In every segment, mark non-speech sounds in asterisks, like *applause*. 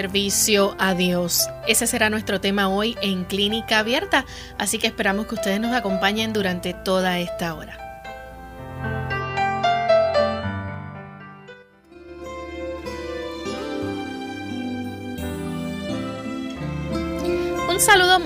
Servicio a Dios. Ese será nuestro tema hoy en Clínica Abierta, así que esperamos que ustedes nos acompañen durante toda esta hora.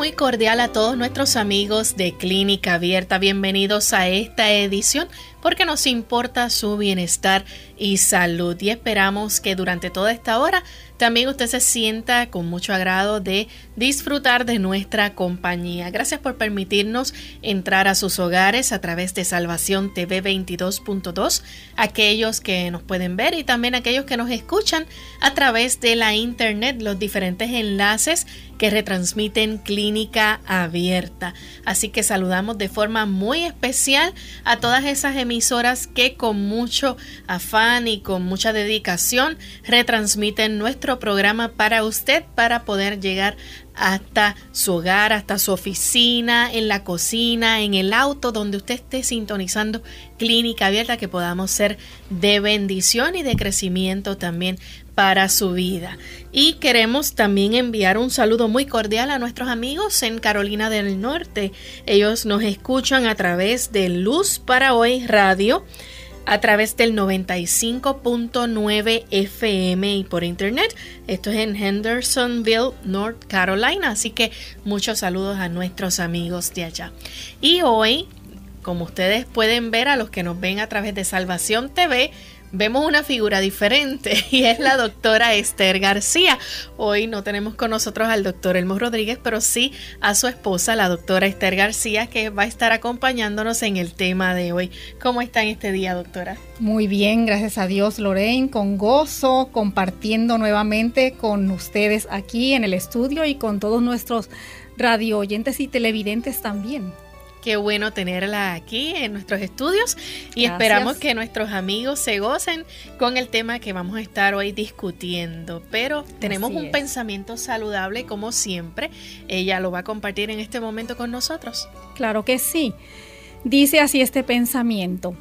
Muy cordial a todos nuestros amigos de Clínica Abierta. Bienvenidos a esta edición porque nos importa su bienestar y salud y esperamos que durante toda esta hora también usted se sienta con mucho agrado de disfrutar de nuestra compañía. Gracias por permitirnos entrar a sus hogares a través de Salvación TV 22.2, aquellos que nos pueden ver y también aquellos que nos escuchan a través de la internet, los diferentes enlaces que retransmiten Clínica Abierta. Así que saludamos de forma muy especial a todas esas emisoras que con mucho afán y con mucha dedicación retransmiten nuestro programa para usted para poder llegar hasta su hogar, hasta su oficina, en la cocina, en el auto, donde usted esté sintonizando clínica abierta, que podamos ser de bendición y de crecimiento también para su vida. Y queremos también enviar un saludo muy cordial a nuestros amigos en Carolina del Norte. Ellos nos escuchan a través de Luz para Hoy Radio a través del 95.9 FM y por internet. Esto es en Hendersonville, North Carolina. Así que muchos saludos a nuestros amigos de allá. Y hoy, como ustedes pueden ver a los que nos ven a través de Salvación TV, vemos una figura diferente *laughs* y es la doctora Esther García. Hoy no tenemos con nosotros al doctor Elmo Rodríguez, pero sí a su esposa, la doctora Esther García, que va a estar acompañándonos en el tema de hoy. ¿Cómo está en este día, doctora? Muy bien, gracias a Dios, Lorraine, con gozo, compartiendo nuevamente con ustedes aquí en el estudio y con todos nuestros radio oyentes y televidentes también. Qué bueno tenerla aquí en nuestros estudios y esperamos que nuestros amigos se gocen con el tema que vamos a estar hoy discutiendo. Pero tenemos un pensamiento saludable como siempre. Ella lo va a compartir en este momento con nosotros. Claro que sí. Dice así este pensamiento.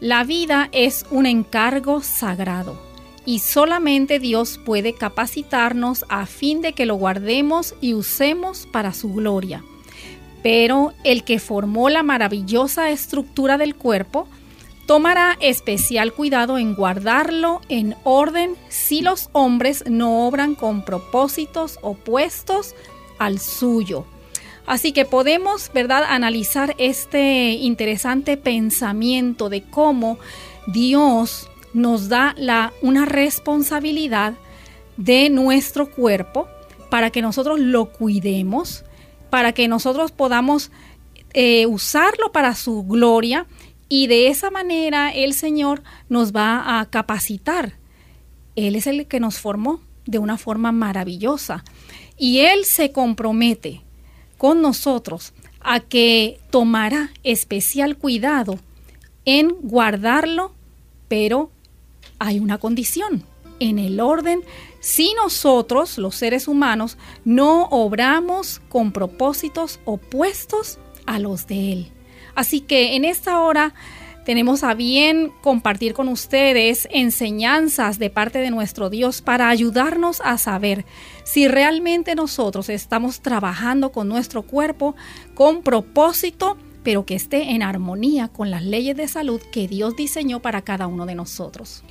La vida es un encargo sagrado y solamente Dios puede capacitarnos a fin de que lo guardemos y usemos para su gloria. Pero el que formó la maravillosa estructura del cuerpo tomará especial cuidado en guardarlo en orden si los hombres no obran con propósitos opuestos al suyo. Así que podemos, ¿verdad?, analizar este interesante pensamiento de cómo Dios nos da la, una responsabilidad de nuestro cuerpo para que nosotros lo cuidemos, para que nosotros podamos eh, usarlo para su gloria y de esa manera el Señor nos va a capacitar. Él es el que nos formó de una forma maravillosa y Él se compromete con nosotros a que tomará especial cuidado en guardarlo, pero hay una condición, en el orden si nosotros, los seres humanos, no obramos con propósitos opuestos a los de Él. Así que en esta hora tenemos a bien compartir con ustedes enseñanzas de parte de nuestro Dios para ayudarnos a saber si realmente nosotros estamos trabajando con nuestro cuerpo con propósito, pero que esté en armonía con las leyes de salud que Dios diseñó para cada uno de nosotros.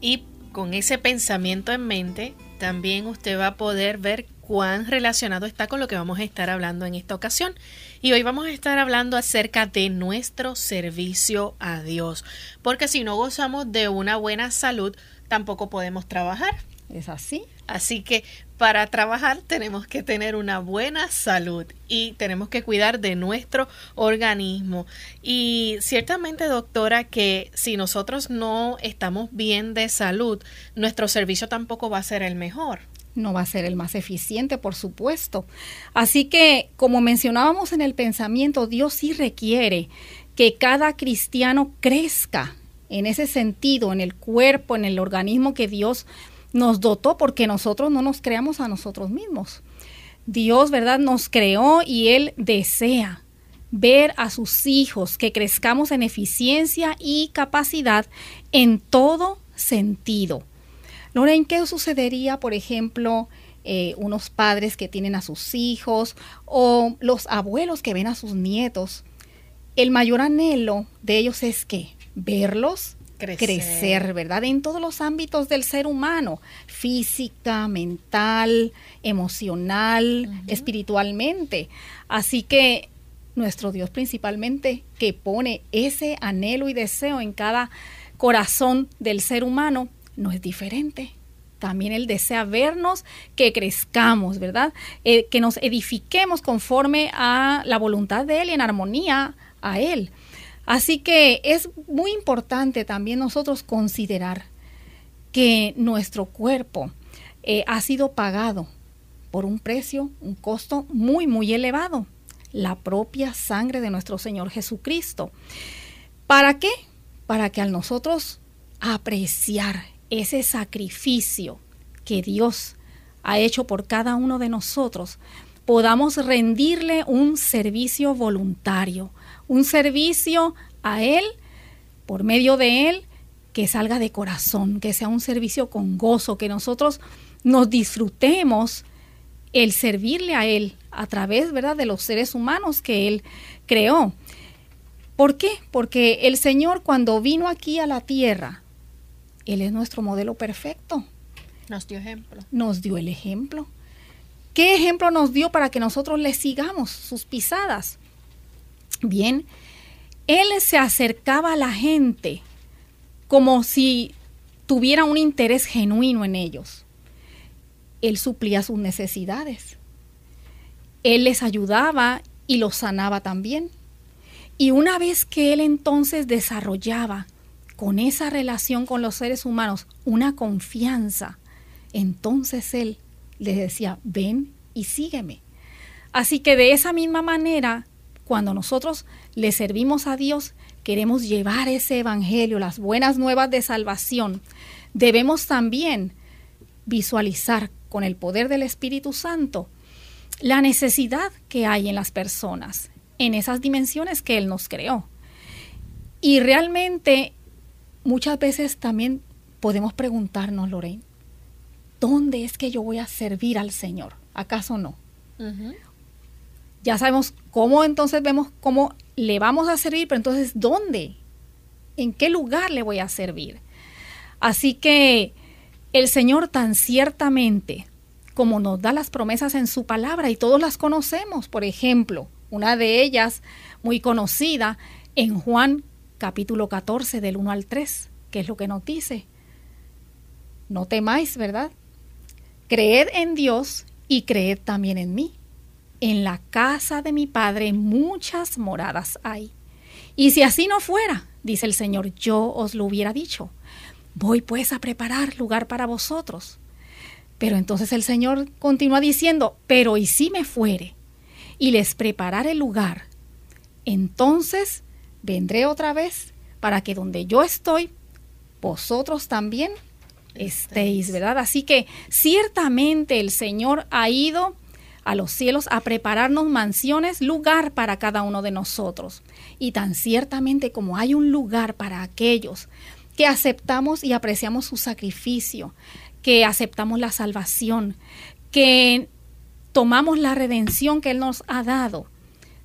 Y con ese pensamiento en mente, también usted va a poder ver cuán relacionado está con lo que vamos a estar hablando en esta ocasión. Y hoy vamos a estar hablando acerca de nuestro servicio a Dios, porque si no gozamos de una buena salud, tampoco podemos trabajar. ¿Es así? Así que para trabajar tenemos que tener una buena salud y tenemos que cuidar de nuestro organismo. Y ciertamente, doctora, que si nosotros no estamos bien de salud, nuestro servicio tampoco va a ser el mejor no va a ser el más eficiente, por supuesto. Así que, como mencionábamos en el pensamiento, Dios sí requiere que cada cristiano crezca en ese sentido, en el cuerpo, en el organismo que Dios nos dotó, porque nosotros no nos creamos a nosotros mismos. Dios, ¿verdad?, nos creó y Él desea ver a sus hijos que crezcamos en eficiencia y capacidad en todo sentido Lorraine, ¿qué sucedería, por ejemplo, eh, unos padres que tienen a sus hijos o los abuelos que ven a sus nietos? El mayor anhelo de ellos es que verlos crecer. ¿verdad? En todos los ámbitos del ser humano, física, mental, emocional, espiritualmente. Así que nuestro Dios principalmente que pone ese anhelo y deseo en cada corazón del ser humano no es diferente. También Él desea vernos que crezcamos, ¿verdad? Eh, que nos edifiquemos conforme a la voluntad de Él y en armonía a Él. Así que es muy importante también nosotros considerar que nuestro cuerpo eh, ha sido pagado por un precio, un costo muy, muy elevado, la propia sangre de nuestro Señor Jesucristo. ¿Para qué? Para que al nosotros apreciar ese sacrificio que Dios ha hecho por cada uno de nosotros, podamos rendirle un servicio voluntario, un servicio a Él, por medio de Él, que salga de corazón, que sea un servicio con gozo, que nosotros nos disfrutemos el servirle a Él a través, ¿verdad?, de los seres humanos que Él creó. ¿Por qué? Porque el Señor cuando vino aquí a la tierra, él es nuestro modelo perfecto. Nos dio ejemplo. Nos dio el ejemplo. ¿Qué ejemplo nos dio para que nosotros le sigamos sus pisadas? Bien, Él se acercaba a la gente como si tuviera un interés genuino en ellos. Él suplía sus necesidades. Él les ayudaba y los sanaba también. Y una vez que Él entonces desarrollaba con esa relación con los seres humanos una confianza, entonces Él les decía, ven y sígueme. Así que de esa misma manera, cuando nosotros le servimos a Dios, queremos llevar ese Evangelio, las buenas nuevas de salvación, debemos también visualizar con el poder del Espíritu Santo la necesidad que hay en las personas, en esas dimensiones que Él nos creó. Y realmente muchas veces también podemos preguntarnos, Lorraine, ¿dónde es que yo voy a servir al Señor? ¿Acaso no? Ya sabemos cómo entonces vemos cómo le vamos a servir, pero entonces ¿dónde? ¿En qué lugar le voy a servir? Así que el Señor tan ciertamente como nos da las promesas en su palabra y todos las conocemos, por ejemplo, una de ellas muy conocida en Juan capítulo 14 del 1 al 3, que es lo que nos dice. No temáis, ¿verdad? Creed en Dios y creed también en mí. En la casa de mi Padre muchas moradas hay. Y si así no fuera, dice el Señor, yo os lo hubiera dicho. Voy pues a preparar lugar para vosotros. Pero entonces el Señor continúa diciendo, pero y si me fuere y les prepararé lugar, entonces vendré otra vez para que donde yo estoy, vosotros también estéis, ¿verdad? Así que ciertamente el Señor ha ido a los cielos a prepararnos mansiones, lugar para cada uno de nosotros. Y tan ciertamente como hay un lugar para aquellos que aceptamos y apreciamos su sacrificio, que aceptamos la salvación, que tomamos la redención que Él nos ha dado,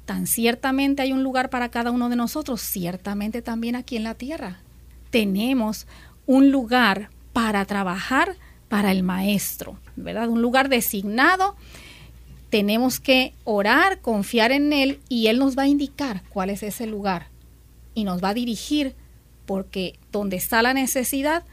tan ciertamente hay un lugar para cada uno de nosotros, ciertamente también aquí en la tierra. Tenemos un lugar para trabajar para el maestro, ¿verdad? Un lugar designado. Tenemos que orar, confiar en Él y Él nos va a indicar cuál es ese lugar y nos va a dirigir porque donde está la necesidad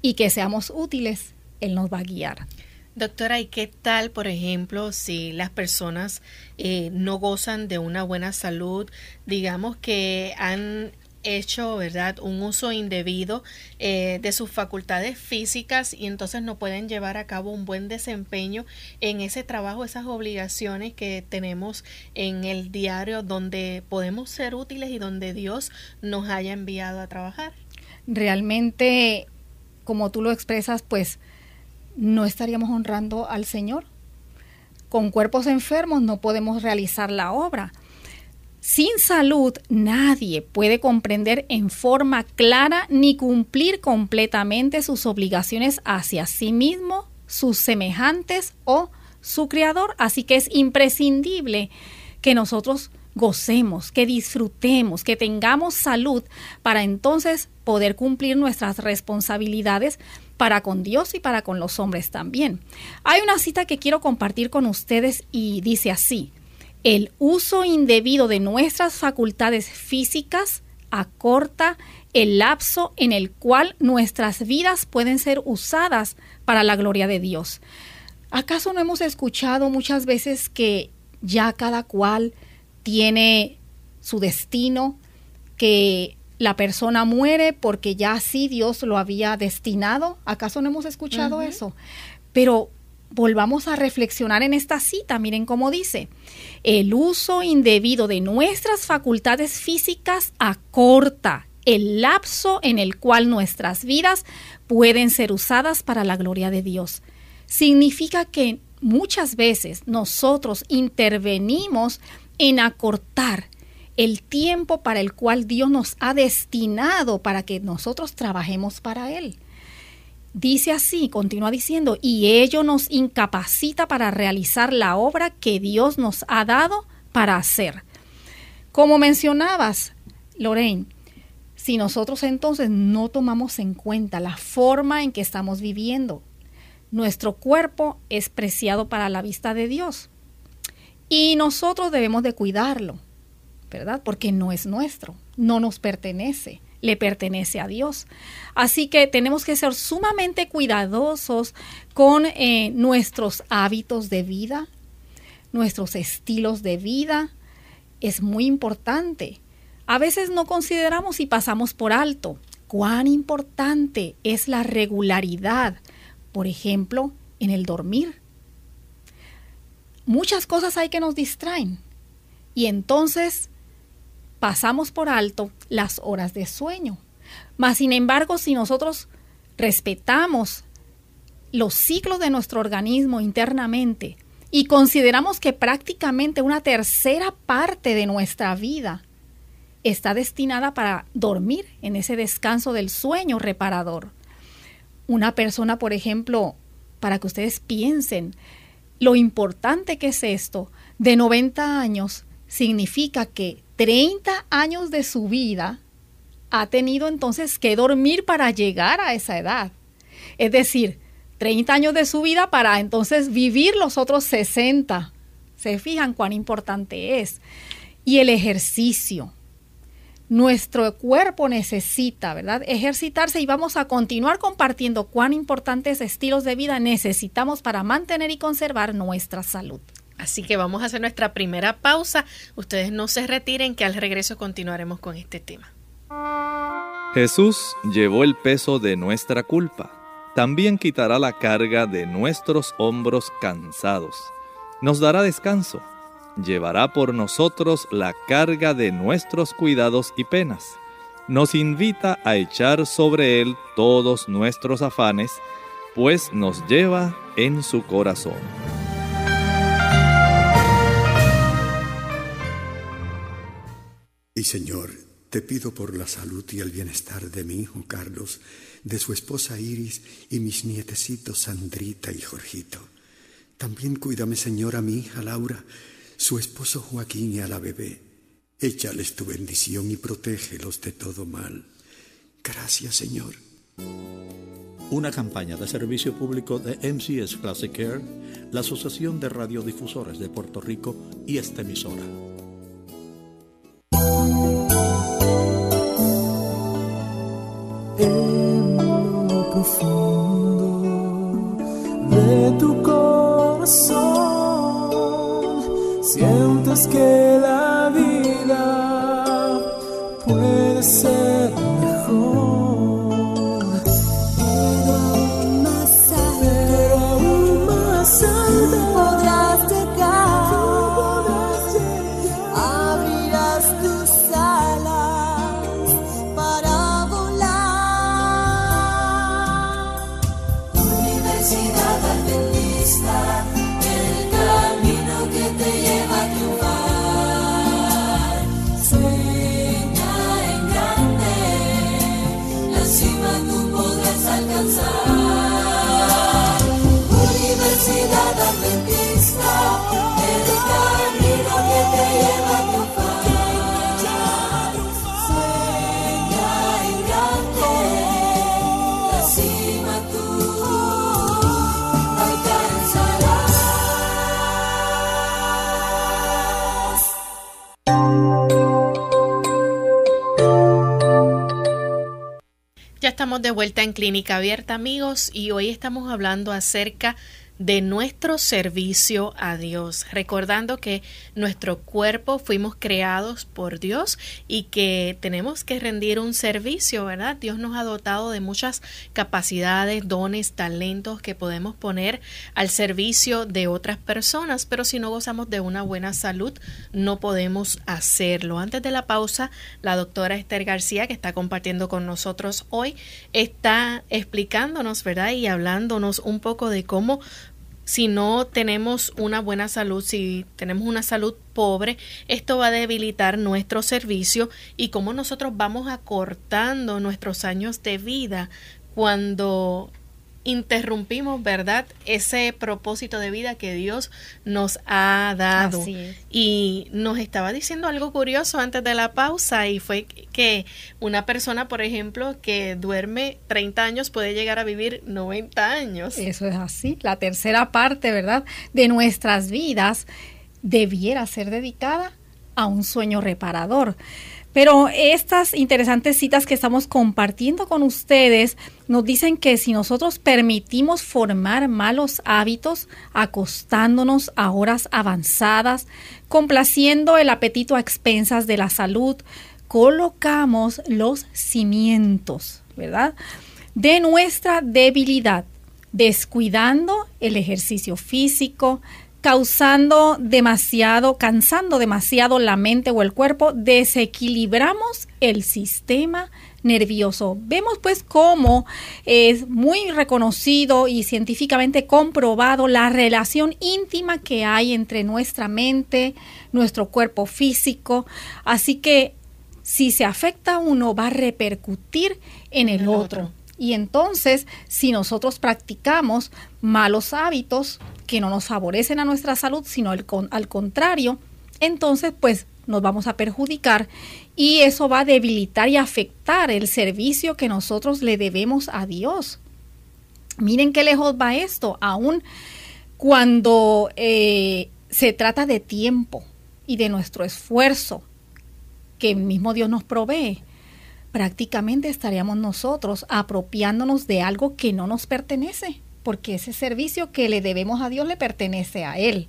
y que seamos útiles, Él nos va a guiar. Doctora, ¿y qué tal, por ejemplo, si las personas eh, no gozan de una buena salud, digamos que han hecho, ¿verdad?, un uso indebido eh, de sus facultades físicas y entonces no pueden llevar a cabo un buen desempeño en ese trabajo, esas obligaciones que tenemos en el diario donde podemos ser útiles y donde Dios nos haya enviado a trabajar. Realmente, como tú lo expresas, pues no estaríamos honrando al Señor. Con cuerpos enfermos no podemos realizar la obra. Sin salud nadie puede comprender en forma clara ni cumplir completamente sus obligaciones hacia sí mismo, sus semejantes o su creador. Así que es imprescindible que nosotros gocemos, que disfrutemos, que tengamos salud para entonces poder cumplir nuestras responsabilidades para con Dios y para con los hombres también. Hay una cita que quiero compartir con ustedes y dice así, el uso indebido de nuestras facultades físicas acorta el lapso en el cual nuestras vidas pueden ser usadas para la gloria de Dios. ¿Acaso no hemos escuchado muchas veces que ya cada cual tiene su destino, que la persona muere porque ya así Dios lo había destinado? ¿Acaso no hemos escuchado eso? Pero volvamos a reflexionar en esta cita. Miren cómo dice, el uso indebido de nuestras facultades físicas acorta el lapso en el cual nuestras vidas pueden ser usadas para la gloria de Dios. Significa que muchas veces nosotros intervenimos en acortar el tiempo para el cual Dios nos ha destinado para que nosotros trabajemos para Él. Dice así, continúa diciendo, y ello nos incapacita para realizar la obra que Dios nos ha dado para hacer. Como mencionabas, Lorraine, si nosotros entonces no tomamos en cuenta la forma en que estamos viviendo, nuestro cuerpo es preciado para la vista de Dios y nosotros debemos de cuidarlo, ¿verdad? Porque no es nuestro, no nos pertenece le pertenece a Dios. Así que tenemos que ser sumamente cuidadosos con eh, nuestros hábitos de vida, nuestros estilos de vida. Es muy importante. A veces no consideramos y pasamos por alto cuán importante es la regularidad, por ejemplo, en el dormir. Muchas cosas hay que nos distraen y entonces pasamos por alto las horas de sueño. Mas, sin embargo, si nosotros respetamos los ciclos de nuestro organismo internamente y consideramos que prácticamente una tercera parte de nuestra vida está destinada para dormir en ese descanso del sueño reparador. Una persona, por ejemplo, para que ustedes piensen lo importante que es esto, de 90 años, significa que 30 años de su vida ha tenido entonces que dormir para llegar a esa edad. Es decir, 30 años de su vida para entonces vivir los otros 60. Se fijan cuán importante es. Y el ejercicio. Nuestro cuerpo necesita, ¿verdad? Ejercitarse y vamos a continuar compartiendo cuán importantes estilos de vida necesitamos para mantener y conservar nuestra salud. Así que vamos a hacer nuestra primera pausa. Ustedes no se retiren que al regreso continuaremos con este tema. Jesús llevó el peso de nuestra culpa. También quitará la carga de nuestros hombros cansados. Nos dará descanso. Llevará por nosotros la carga de nuestros cuidados y penas. Nos invita a echar sobre Él todos nuestros afanes, pues nos lleva en su corazón. Y Señor, te pido por la salud y el bienestar de mi hijo Carlos, de su esposa Iris y mis nietecitos Sandrita y Jorgito. También cuídame, Señor, a mi hija Laura, su esposo Joaquín y a la bebé. Échales tu bendición y protégelos de todo mal. Gracias, Señor. Una campaña de servicio público de MCS Classic Care, la Asociación de Radiodifusores de Puerto Rico y esta emisora. En lo profundo de tu corazón sientes que la vida puede ser de vuelta en Clínica Abierta, amigos, y hoy estamos hablando acerca de nuestro servicio a Dios, recordando que nuestro cuerpo fuimos creados por Dios y que tenemos que rendir un servicio, ¿verdad? Dios nos ha dotado de muchas capacidades, dones, talentos que podemos poner al servicio de otras personas, pero si no gozamos de una buena salud, no podemos hacerlo. Antes de la pausa, la doctora Esther García, que está compartiendo con nosotros hoy, está explicándonos, ¿verdad? Y hablándonos un poco de cómo si no tenemos una buena salud, si tenemos una salud pobre, esto va a debilitar nuestro servicio y cómo nosotros vamos acortando nuestros años de vida cuando interrumpimos, ¿verdad? Ese propósito de vida que Dios nos ha dado. Y nos estaba diciendo algo curioso antes de la pausa y fue que una persona, por ejemplo, que duerme 30 años puede llegar a vivir 90 años. Eso es así. La tercera parte, ¿verdad? De nuestras vidas debiera ser dedicada a un sueño reparador. Pero estas interesantes citas que estamos compartiendo con ustedes nos dicen que si nosotros permitimos formar malos hábitos acostándonos a horas avanzadas, complaciendo el apetito a expensas de la salud, colocamos los cimientos, ¿verdad? De nuestra debilidad, descuidando el ejercicio físico, causando demasiado, cansando demasiado la mente o el cuerpo, desequilibramos el sistema nervioso. Vemos pues cómo es muy reconocido y científicamente comprobado la relación íntima que hay entre nuestra mente, nuestro cuerpo físico. Así que si se afecta uno va a repercutir en el, otro. Y entonces, si nosotros practicamos malos hábitos, que no nos favorecen a nuestra salud, sino al, contrario, entonces pues nos vamos a perjudicar y eso va a debilitar y afectar el servicio que nosotros le debemos a Dios. Miren qué lejos va esto, aún cuando eh, se trata de tiempo y de nuestro esfuerzo que mismo Dios nos provee, prácticamente estaríamos nosotros apropiándonos de algo que no nos pertenece porque ese servicio que le debemos a Dios le pertenece a Él.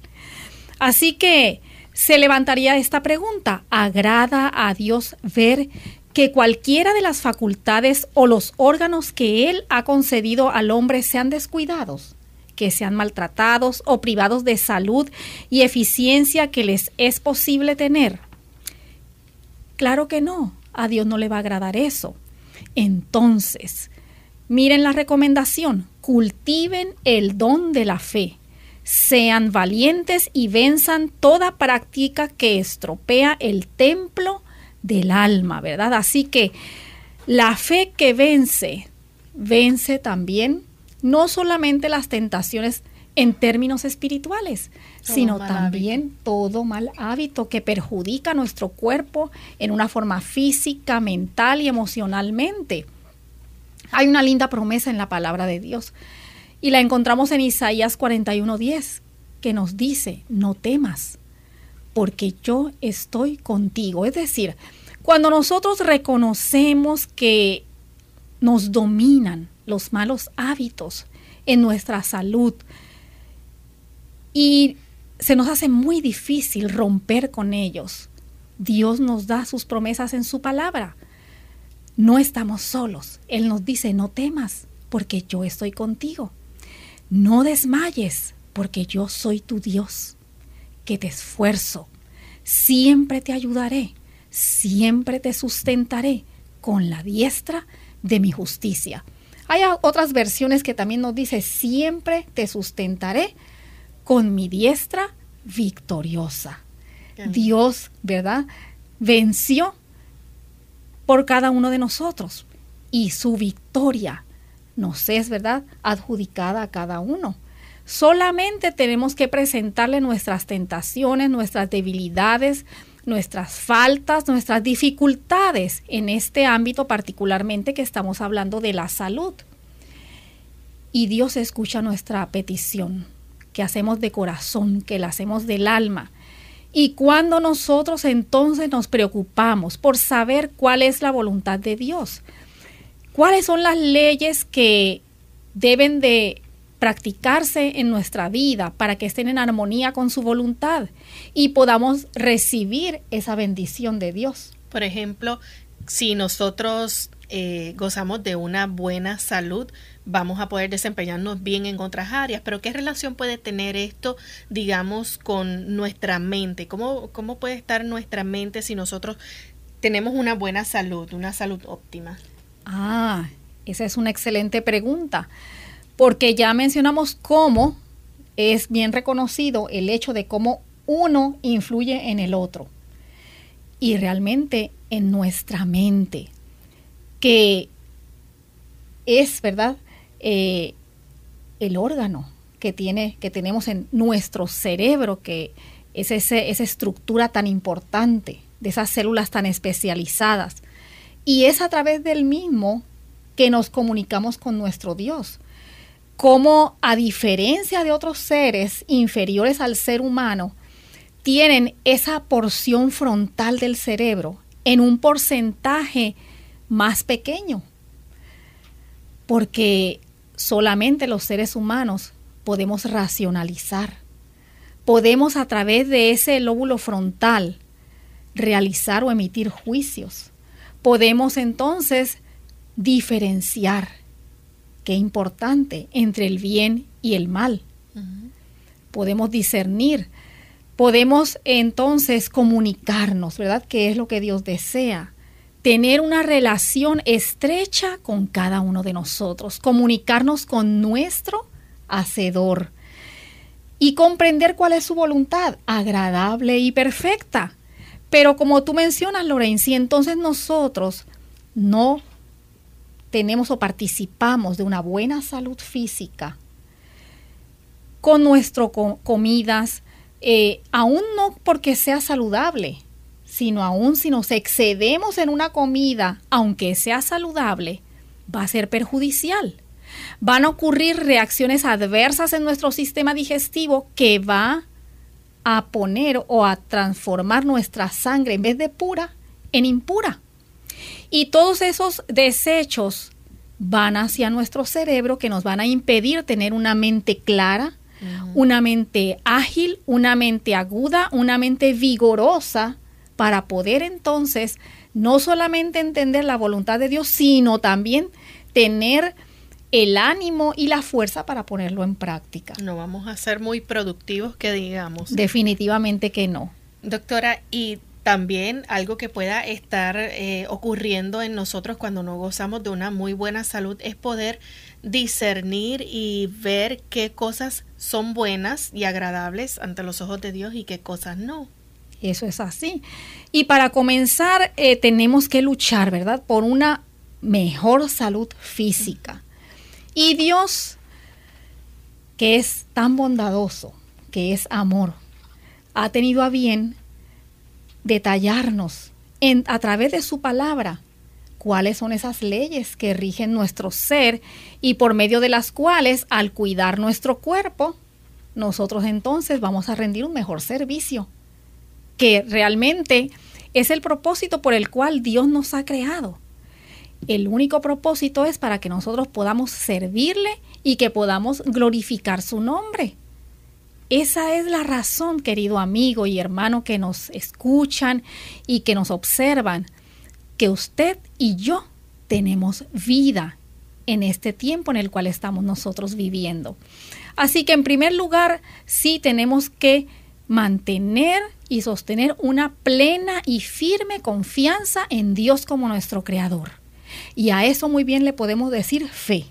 Así que se levantaría esta pregunta, ¿agrada a Dios ver que cualquiera de las facultades o los órganos que Él ha concedido al hombre sean descuidados? que sean maltratados o privados de salud y eficiencia que les es posible tener? Claro que no, a Dios no le va a agradar eso. Entonces, miren la recomendación, cultiven el don de la fe, sean valientes y venzan toda práctica que estropea el templo del alma, ¿verdad? Así que la fe que vence, vence también no solamente las tentaciones en términos espirituales, sino también todo mal hábito que perjudica nuestro cuerpo en una forma física, mental y emocionalmente. Hay una linda promesa en la palabra de Dios y la encontramos en Isaías 41:10, que nos dice, no temas, porque yo estoy contigo. Es decir, cuando nosotros reconocemos que nos dominan los malos hábitos en nuestra salud y se nos hace muy difícil romper con ellos, Dios nos da sus promesas en su palabra. No estamos solos. Él nos dice, no temas, porque yo estoy contigo. No desmayes, porque yo soy tu Dios, que te esfuerzo. Siempre te ayudaré, siempre te sustentaré con la diestra de mi justicia. Hay otras versiones que también nos dice, siempre te sustentaré con mi diestra victoriosa. Dios, ¿verdad? Venció por cada uno de nosotros y su victoria nos es, ¿verdad?, adjudicada a cada uno. Solamente tenemos que presentarle nuestras tentaciones, nuestras debilidades, nuestras faltas, nuestras dificultades en este ámbito particularmente que estamos hablando de la salud. Y Dios escucha nuestra petición, que hacemos de corazón, que la hacemos del alma. Y cuando nosotros entonces nos preocupamos por saber cuál es la voluntad de Dios, cuáles son las leyes que deben de practicarse en nuestra vida para que estén en armonía con su voluntad y podamos recibir esa bendición de Dios. Por ejemplo, si nosotros eh, gozamos de una buena salud, vamos a poder desempeñarnos bien en otras áreas. Pero ¿qué relación puede tener esto, digamos, con nuestra mente? ¿Cómo, cómo puede estar nuestra mente si nosotros tenemos una buena salud, una salud óptima? Ah, esa es una excelente pregunta, porque ya mencionamos cómo es bien reconocido el hecho de cómo uno influye en el otro y realmente en nuestra mente, que es, ¿verdad? Eh, el órgano que, tiene, que tenemos en nuestro cerebro, que es esa estructura tan importante, de esas células tan especializadas y es a través del mismo que nos comunicamos con nuestro Dios. Como a diferencia de otros seres inferiores al ser humano, tienen esa porción frontal del cerebro en un porcentaje más pequeño. Porque solamente los seres humanos podemos racionalizar. Podemos a través de ese lóbulo frontal realizar o emitir juicios podemos entonces diferenciar, qué importante, entre el bien y el mal. Podemos discernir, podemos entonces comunicarnos, ¿verdad? ¿Qué es lo que Dios desea? Tener una relación estrecha con cada uno de nosotros, comunicarnos con nuestro Hacedor y comprender cuál es su voluntad, agradable y perfecta. Pero como tú mencionas, Lorraine, si entonces nosotros no tenemos o participamos de una buena salud física con nuestras comidas, eh, aún no porque sea saludable, sino aún si nos excedemos en una comida, aunque sea saludable, va a ser perjudicial. Van a ocurrir reacciones adversas en nuestro sistema digestivo que va a poner o a transformar nuestra sangre en vez de pura en impura. Y todos esos desechos van hacia nuestro cerebro que nos van a impedir tener una mente clara, una mente ágil, una mente aguda, una mente vigorosa para poder entonces no solamente entender la voluntad de Dios, sino también tener el ánimo y la fuerza para ponerlo en práctica. No vamos a ser muy productivos, que digamos. Definitivamente que no. Doctora, y también algo que pueda estar eh, ocurriendo en nosotros cuando no gozamos de una muy buena salud es poder discernir y ver qué cosas son buenas y agradables ante los ojos de Dios y qué cosas no. Eso es así. Y para comenzar, eh, tenemos que luchar, ¿verdad? Por una mejor salud física. Y Dios, que es tan bondadoso, que es amor, ha tenido a bien detallarnos en, a través de su palabra cuáles son esas leyes que rigen nuestro ser y por medio de las cuales al cuidar nuestro cuerpo, nosotros entonces vamos a rendir un mejor servicio, que realmente es el propósito por el cual Dios nos ha creado. El único propósito es para que nosotros podamos servirle y que podamos glorificar su nombre. Esa es la razón, querido amigo y hermano, que nos escuchan y que nos observan, que usted y yo tenemos vida en este tiempo en el cual estamos nosotros viviendo. Así que en primer lugar, sí tenemos que mantener y sostener una plena y firme confianza en Dios como nuestro Creador. Y a eso muy bien le podemos decir fe.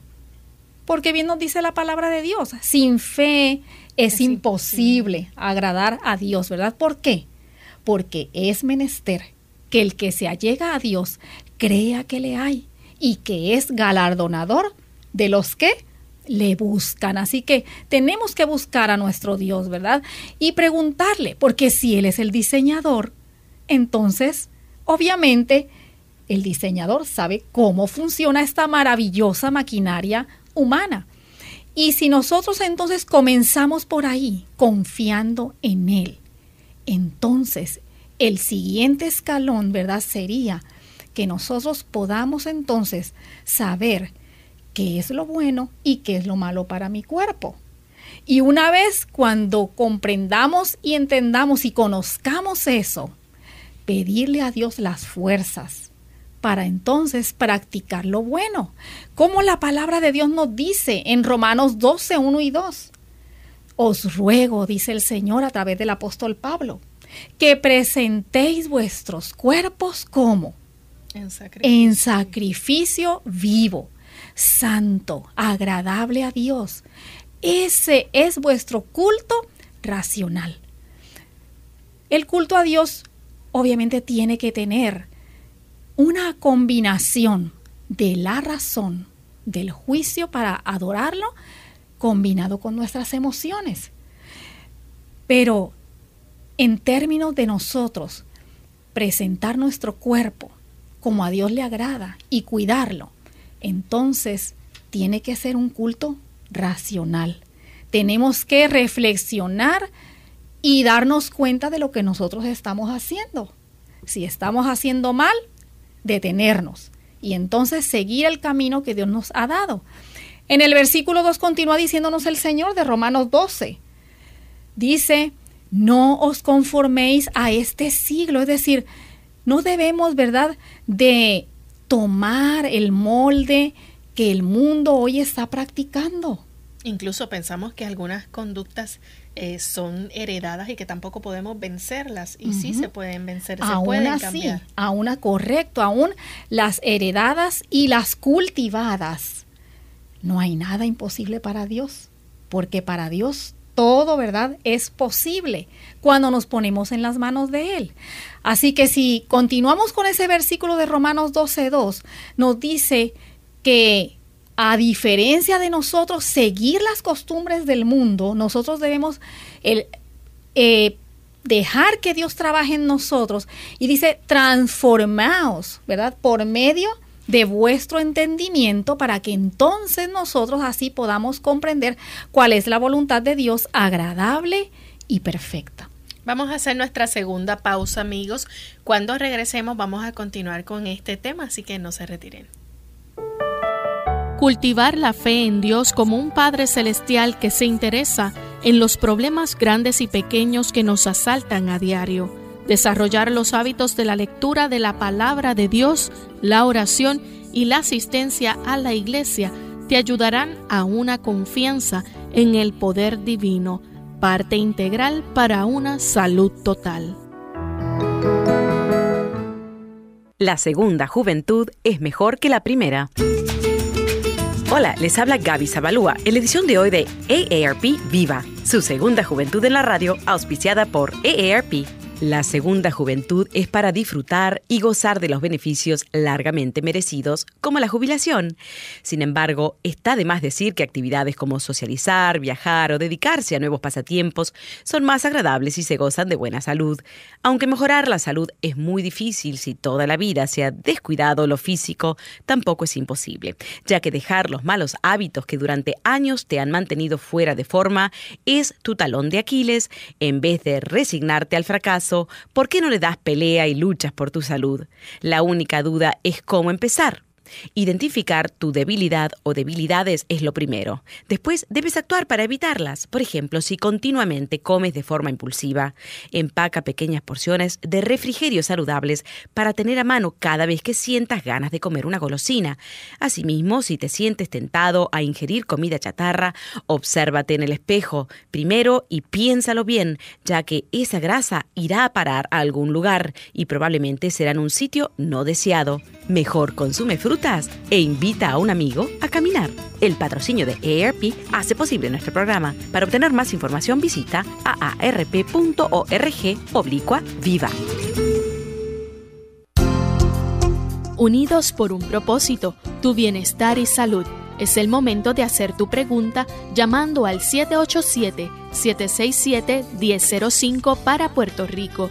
Porque bien nos dice la palabra de Dios, sin fe es, imposible agradar a Dios, ¿verdad? ¿Por qué? Porque es menester que el que se allega a Dios crea que le hay y que es galardonador de los que le buscan. Así que tenemos que buscar a nuestro Dios, ¿verdad? Y preguntarle, porque si Él es el diseñador, entonces, obviamente, el diseñador sabe cómo funciona esta maravillosa maquinaria humana. Y si nosotros entonces comenzamos por ahí, confiando en Él, entonces el siguiente escalón, ¿verdad? Sería que nosotros podamos entonces saber qué es lo bueno y qué es lo malo para mi cuerpo. Y una vez cuando comprendamos y entendamos y conozcamos eso, pedirle a Dios las fuerzas para entonces practicar lo bueno, como la palabra de Dios nos dice en Romanos 12, 1 y 2. Os ruego, dice el Señor a través del apóstol Pablo, que presentéis vuestros cuerpos como en sacrificio, en sacrificio vivo, santo, agradable a Dios. Ese es vuestro culto racional. El culto a Dios obviamente tiene que tener una combinación de la razón, del juicio para adorarlo, combinado con nuestras emociones. Pero en términos de nosotros, presentar nuestro cuerpo como a Dios le agrada y cuidarlo, entonces tiene que ser un culto racional. Tenemos que reflexionar y darnos cuenta de lo que nosotros estamos haciendo. Si estamos haciendo mal, detenernos y entonces seguir el camino que Dios nos ha dado. En el versículo 2 continúa diciéndonos el Señor de Romanos 12. Dice, no os conforméis a este siglo, es decir, no debemos, ¿verdad?, de tomar el molde que el mundo hoy está practicando. Incluso pensamos que algunas conductas eh, son heredadas y que tampoco podemos vencerlas. Y sí se pueden vencer, se aún pueden así, cambiar. aún a- correcto, aún las heredadas y las cultivadas. No hay nada imposible para Dios, porque para Dios todo, ¿verdad? Es posible cuando nos ponemos en las manos de Él. Así que si continuamos con ese versículo de Romanos 12.2, nos dice que a diferencia de nosotros seguir las costumbres del mundo, nosotros debemos el, eh, dejar que Dios trabaje en nosotros y dice transformaos, ¿verdad? Por medio de vuestro entendimiento para que entonces nosotros así podamos comprender cuál es la voluntad de Dios agradable y perfecta. Vamos a hacer nuestra segunda pausa, amigos. Cuando regresemos vamos a continuar con este tema, así que no se retiren. Cultivar la fe en Dios como un Padre Celestial que se interesa en los problemas grandes y pequeños que nos asaltan a diario. Desarrollar los hábitos de la lectura de la palabra de Dios, la oración y la asistencia a la iglesia te ayudarán a una confianza en el poder divino, parte integral para una salud total. La segunda juventud es mejor que la primera. Hola, les habla Gaby Zabalúa en la edición de hoy de AARP Viva, su segunda juventud en la radio auspiciada por AARP. La segunda juventud es para disfrutar y gozar de los beneficios largamente merecidos, como la jubilación. Sin embargo, está de más decir que actividades como socializar, viajar o dedicarse a nuevos pasatiempos son más agradables si se gozan de buena salud. Aunque mejorar la salud es muy difícil si toda la vida se ha descuidado lo físico, tampoco es imposible, ya que dejar los malos hábitos que durante años te han mantenido fuera de forma es tu talón de Aquiles en vez de resignarte al fracaso ¿por qué no le das pelea y luchas por tu salud? La única duda es cómo empezar. Identificar tu debilidad o debilidades es lo primero. Después debes actuar para evitarlas. Por ejemplo, si continuamente comes de forma impulsiva, empaca pequeñas porciones de refrigerios saludables para tener a mano cada vez que sientas ganas de comer una golosina. Asimismo, si te sientes tentado a ingerir comida chatarra, obsérvate en el espejo primero y piénsalo bien, ya que esa grasa irá a parar a algún lugar y probablemente será en un sitio no deseado. Mejor consume fruta e invita a un amigo a caminar. El patrocinio de AARP hace posible nuestro programa. Para obtener más información visita aarp.org oblicua viva. Unidos por un propósito, tu bienestar y salud. Es el momento de hacer tu pregunta llamando al 787-767-1005 para Puerto Rico,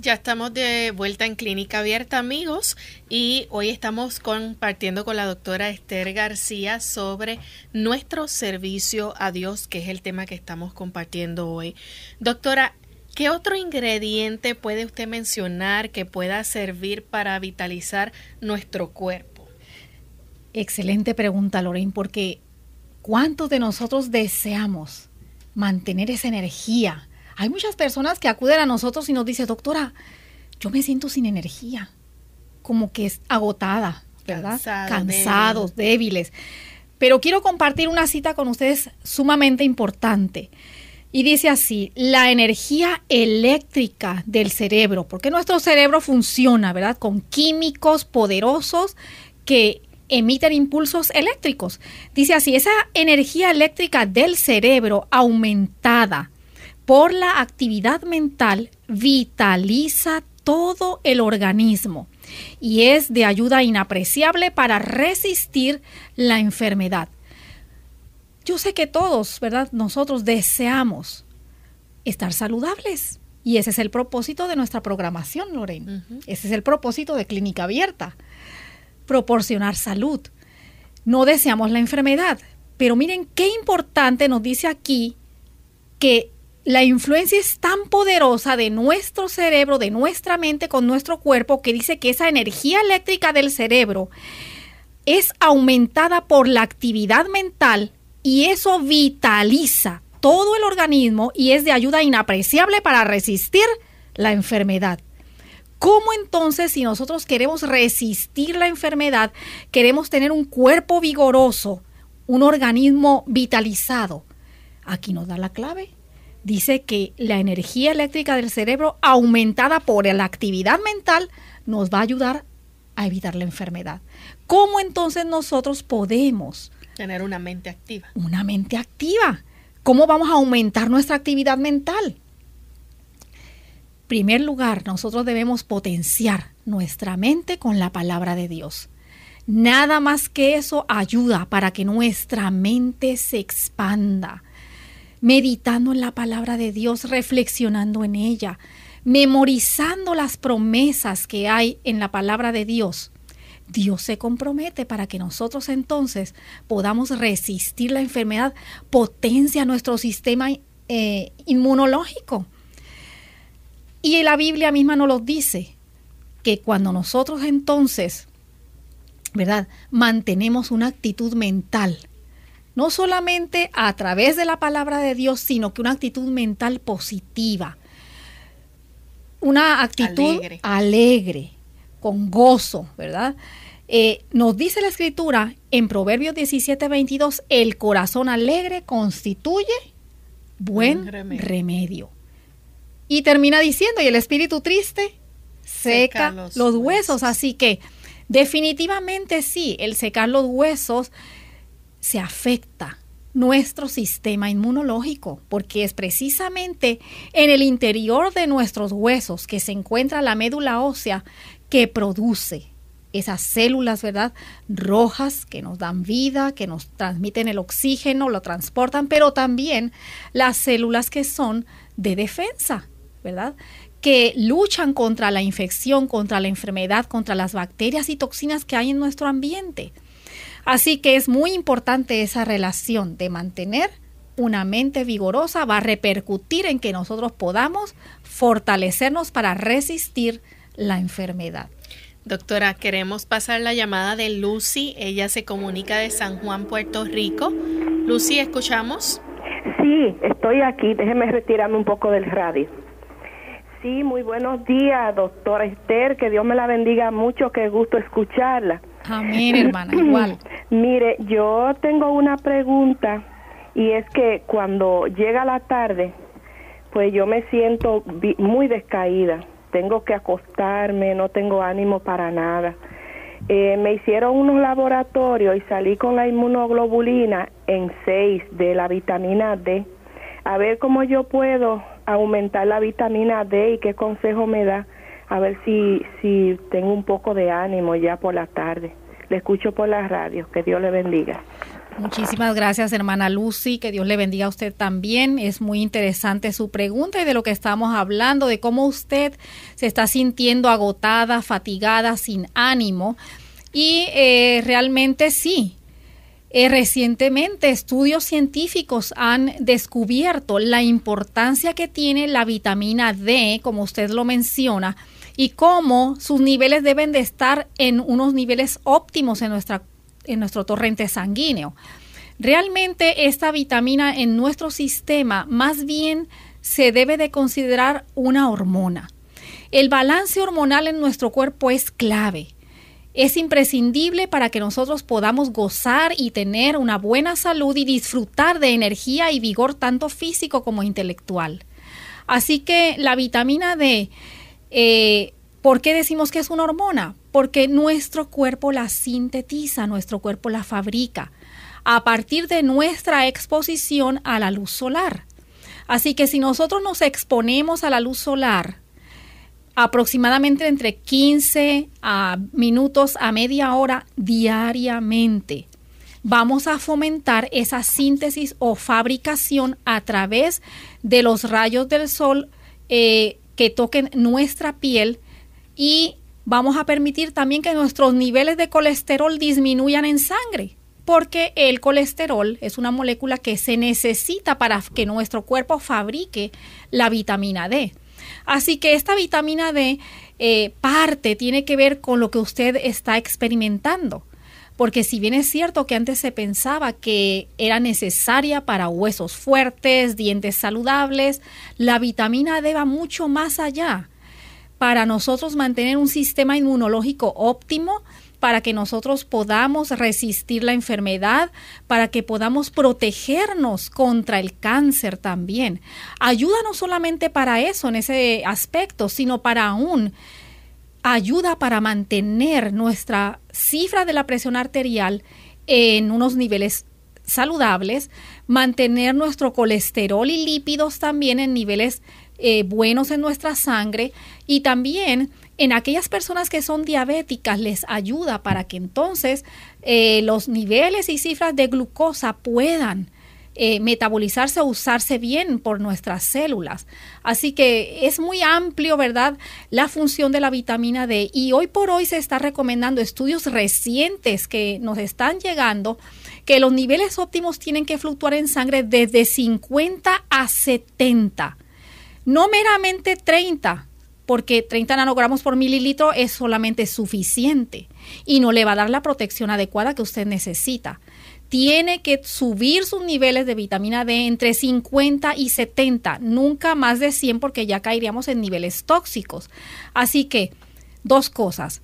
Ya estamos de vuelta en Clínica Abierta, amigos, y hoy estamos compartiendo con la doctora Esther García sobre nuestro servicio a Dios, que es el tema que estamos compartiendo hoy. Doctora, ¿qué otro ingrediente puede usted mencionar que pueda servir para vitalizar nuestro cuerpo? Excelente pregunta, Lorraine, porque ¿cuántos de nosotros deseamos mantener esa energía? Hay muchas personas que acuden a nosotros y nos dicen, doctora, yo me siento sin energía, como que es agotada, ¿verdad? Cansados, débiles. Pero quiero compartir una cita con ustedes sumamente importante. Y dice así, la energía eléctrica del cerebro, porque nuestro cerebro funciona, ¿verdad? Con químicos poderosos que emiten impulsos eléctricos. Dice así, esa energía eléctrica del cerebro aumentada por la actividad mental vitaliza todo el organismo y es de ayuda inapreciable para resistir la enfermedad. Yo sé que todos, ¿verdad? Nosotros deseamos estar saludables y ese es el propósito de nuestra programación, Lorraine. Ese es el propósito de Clínica Abierta, proporcionar salud. No deseamos la enfermedad, pero miren qué importante nos dice aquí que la influencia es tan poderosa de nuestro cerebro, de nuestra mente con nuestro cuerpo, que dice que esa energía eléctrica del cerebro es aumentada por la actividad mental y eso vitaliza todo el organismo y es de ayuda inapreciable para resistir la enfermedad. ¿Cómo entonces si nosotros queremos resistir la enfermedad, queremos tener un cuerpo vigoroso, un organismo vitalizado? Aquí nos da la clave dice que la energía eléctrica del cerebro aumentada por la actividad mental nos va a ayudar a evitar la enfermedad. ¿Cómo entonces nosotros podemos tener una mente activa? Una mente activa. ¿Cómo vamos a aumentar nuestra actividad mental? primer lugar, nosotros debemos potenciar nuestra mente con la palabra de Dios. Nada más que eso ayuda para que nuestra mente se expanda meditando en la palabra de Dios, reflexionando en ella, memorizando las promesas que hay en la palabra de Dios. Dios se compromete para que nosotros entonces podamos resistir la enfermedad, potencia nuestro sistema eh, inmunológico. Y la Biblia misma nos lo dice, que cuando nosotros entonces, ¿verdad? Mantenemos una actitud mental no solamente a través de la palabra de Dios, sino que una actitud mental positiva, una actitud alegre, con gozo, ¿verdad? Eh, nos dice la escritura en Proverbios 17, 22, el corazón alegre constituye buen remedio. remedio. Y termina diciendo, y el espíritu triste seca, Seca los los, huesos. huesos. Así que definitivamente sí, el secar los huesos se afecta nuestro sistema inmunológico, porque es precisamente en el interior de nuestros huesos que se encuentra la médula ósea que produce esas células, ¿verdad? Rojas que nos dan vida, que nos transmiten el oxígeno, lo transportan, pero también las células que son de defensa, ¿verdad? Que luchan contra la infección, contra la enfermedad, contra las bacterias y toxinas que hay en nuestro ambiente. Así que es muy importante esa relación de mantener una mente vigorosa, va a repercutir en que nosotros podamos fortalecernos para resistir la enfermedad. Doctora, queremos pasar la llamada de Lucy. Ella se comunica de San Juan, Puerto Rico. Lucy, ¿escuchamos? Sí, estoy aquí. Déjeme retirarme un poco del radio. Sí, muy buenos días, doctora Esther. Que Dios me la bendiga mucho. Qué gusto escucharla. Amén, hermana, igual. *clears throat* Mire, yo tengo una pregunta y es que cuando llega la tarde, pues yo me siento muy descaída. Tengo que acostarme, no tengo ánimo para nada. Eh, me hicieron unos laboratorios y salí con la inmunoglobulina en 6 de la vitamina D. A ver cómo yo puedo aumentar la vitamina D y qué consejo me da. A ver si, si tengo un poco de ánimo ya por la tarde. Le escucho por la radio. Que Dios le bendiga. Muchísimas gracias, hermana Lucy. Que Dios le bendiga a usted también. Es muy interesante su pregunta y de lo que estamos hablando, de cómo usted se está sintiendo agotada, fatigada, sin ánimo. Y eh, realmente sí. Eh, recientemente estudios científicos han descubierto la importancia que tiene la vitamina D, como usted lo menciona, y cómo sus niveles deben de estar en unos niveles óptimos en nuestra en nuestro torrente sanguíneo. Realmente esta vitamina en nuestro sistema más bien se debe de considerar una hormona. El balance hormonal en nuestro cuerpo es clave. Es imprescindible para que nosotros podamos gozar y tener una buena salud y disfrutar de energía y vigor tanto físico como intelectual. Así que la vitamina D, eh, ¿por qué decimos que es una hormona? Porque nuestro cuerpo la sintetiza, nuestro cuerpo la fabrica a partir de nuestra exposición a la luz solar. Así que si nosotros nos exponemos a la luz solar, aproximadamente entre 15 a minutos a media hora diariamente. Vamos a fomentar esa síntesis o fabricación a través de los rayos del sol eh, que toquen nuestra piel y vamos a permitir también que nuestros niveles de colesterol disminuyan en sangre porque el colesterol es una molécula que se necesita para que nuestro cuerpo fabrique la vitamina D. Así que esta vitamina D eh, parte tiene que ver con lo que usted está experimentando. Porque si bien es cierto que antes se pensaba que era necesaria para huesos fuertes, dientes saludables, la vitamina D va mucho más allá para nosotros mantener un sistema inmunológico óptimo, para que nosotros podamos resistir la enfermedad, para que podamos protegernos contra el cáncer también. Ayuda no solamente para eso, en ese aspecto, sino para aún ayuda para mantener nuestra cifra de la presión arterial en unos niveles saludables, mantener nuestro colesterol y lípidos también en niveles eh, buenos en nuestra sangre y también en aquellas personas que son diabéticas les ayuda para que entonces eh, los niveles y cifras de glucosa puedan eh, metabolizarse o usarse bien por nuestras células. Así que es muy amplio, ¿verdad? La función de la vitamina D y hoy por hoy se está recomendando estudios recientes que nos están llegando que los niveles óptimos tienen que fluctuar en sangre desde 50 a 70, no meramente 30, porque 30 nanogramos por mililitro es solamente suficiente y no le va a dar la protección adecuada que usted necesita. Tiene que subir sus niveles de vitamina D entre 50 y 70, nunca más de 100 porque ya caeríamos en niveles tóxicos. Así que, dos cosas.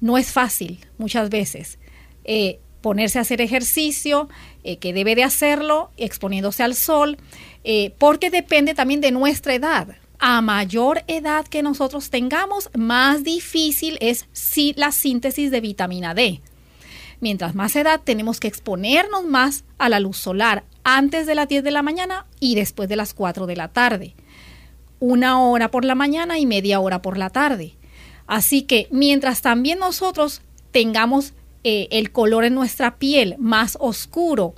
no es fácil muchas veces. Eh, ponerse a hacer ejercicio, eh, que debe de hacerlo exponiéndose al sol, eh, porque depende también de nuestra edad. A mayor edad que nosotros tengamos, más difícil es si la síntesis de vitamina D. Mientras más edad tenemos que exponernos más a la luz solar antes de las 10 de la mañana y después de las 4 de la tarde. Una hora por la mañana y media hora por la tarde. Así que mientras también nosotros tengamos eh, el color en nuestra piel más oscuro,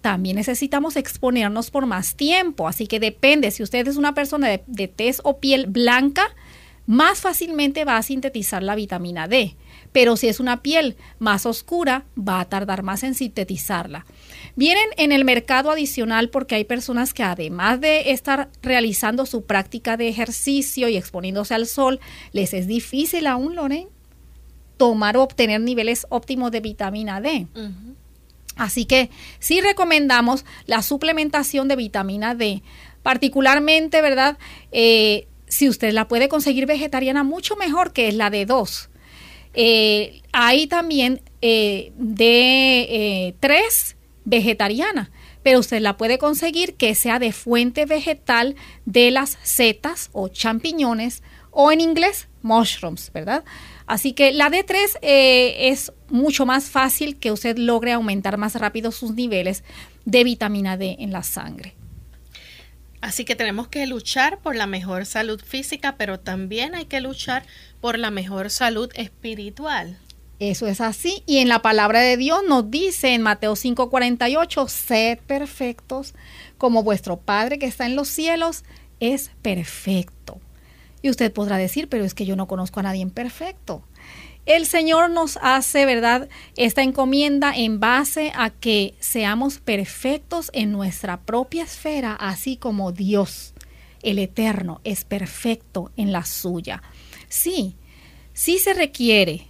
también necesitamos exponernos por más tiempo. Así que depende, si usted es una persona de, de tez o piel blanca, más fácilmente va a sintetizar la vitamina D. Pero si es una piel más oscura, va a tardar más en sintetizarla. Vienen en el mercado adicional porque hay personas que además de estar realizando su práctica de ejercicio y exponiéndose al sol, les es difícil aún, Lorraine, tomar o obtener niveles óptimos de vitamina D. Así que sí recomendamos la suplementación de vitamina D, particularmente, ¿verdad? Eh, si usted la puede conseguir vegetariana, mucho mejor que es la de 2. Eh, hay también eh, de 3 vegetariana, pero usted la puede conseguir que sea de fuente vegetal de las setas o champiñones o en inglés mushrooms, ¿verdad? Así que la D3 eh, es mucho más fácil que usted logre aumentar más rápido sus niveles de vitamina D en la sangre. Así que tenemos que luchar por la mejor salud física, pero también hay que luchar por la mejor salud espiritual. Eso es así. Y en la palabra de Dios nos dice en Mateo 5:48, sed perfectos como vuestro Padre que está en los cielos es perfecto. Y usted podrá decir, pero es que yo no conozco a nadie perfecto. El Señor nos hace, ¿verdad?, esta encomienda en base a que seamos perfectos en nuestra propia esfera, así como Dios, el Eterno, es perfecto en la suya. Sí, sí se requiere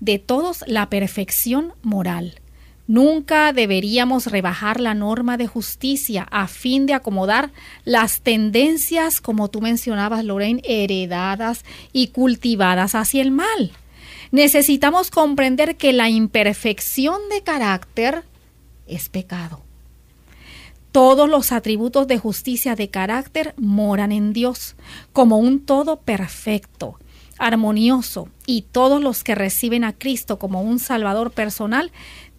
de todos la perfección moral Nunca deberíamos rebajar la norma de justicia a fin de acomodar las tendencias, como tú mencionabas, Lorraine, heredadas y cultivadas hacia el mal. Necesitamos comprender que la imperfección de carácter es pecado. Todos los atributos de justicia de carácter moran en Dios como un todo perfecto, armonioso, y todos los que reciben a Cristo como un Salvador personal